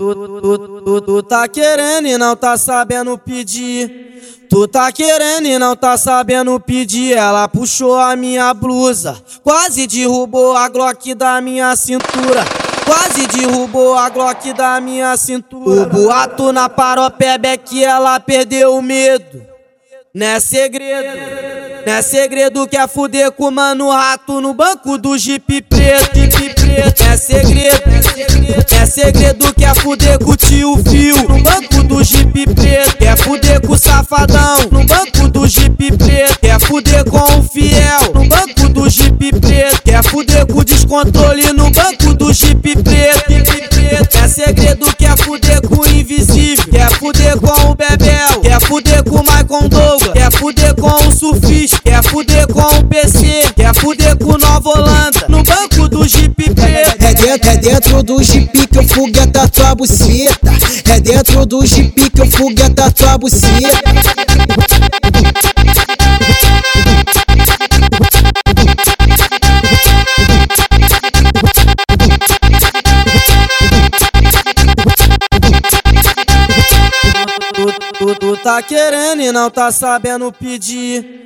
Tu, tu, tu, tu tá querendo e não tá sabendo pedir. Tu tá querendo e não tá sabendo pedir. Ela puxou a minha blusa, quase derrubou a Glock da minha cintura. Quase derrubou a Glock da minha cintura. O boato na paropeba é que ela perdeu o medo. Não é segredo, não é segredo que é fuder com o mano rato no banco do Jeep preto. Jeep preto. É segredo, é segredo que é fuder com o tio Fio no banco do Jeep preto. Quer fuder com o safadão no banco do Jeep preto. Quer fuder com o fiel no banco do Jeep preto. Quer fuder com o descontrole no banco do Jeep preto. É segredo que é fuder com o invisível. Quer fuder com o Bebel. Quer fuder com o Michael Douglas. Quer fuder com o Surfista. Quer fuder com o PC. Quer fuder com o Nova Holanda. Dentro, do jipe que eu fogueta tua buceta. É dentro do jipe que eu fogueta tua buceta. Tu, tu, tu tá querendo e não tá sabendo pedir.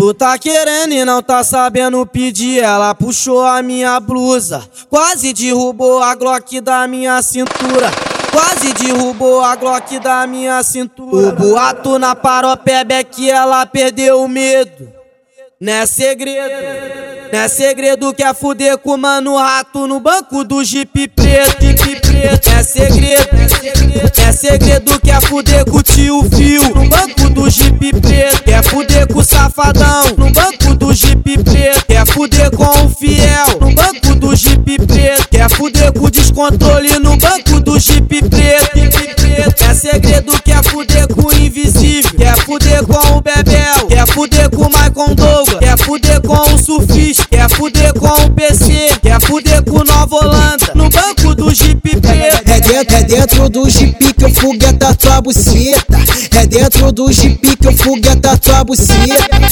Tu tá querendo e não tá sabendo pedir. Ela puxou a minha blusa, quase derrubou a Glock da minha cintura. Quase derrubou a Glock da minha cintura. O boato na paropeba é que ela perdeu o medo. Não é segredo, não é segredo que é fuder com o mano rato no banco do Jeep preto. Preto. É segredo, é segredo que é fuder com o tio Quer fuder com o safadão no banco do Jeep preto. Quer fuder com o fiel no banco do Jeep preto. Quer fuder com o descontrole no banco do Jeep preto. É segredo que é fuder com o invisível. Quer fuder com o Bebel. Quer fuder com o Michael Douglas. Quer fuder com o Surfista. Quer fuder com o PC. Quer fuder com o Nova Holanda. No banco do Jeep dentro, é dentro do jipe que eu fogueta tua buceta. É dentro do jipe que eu fogueta tua buceta.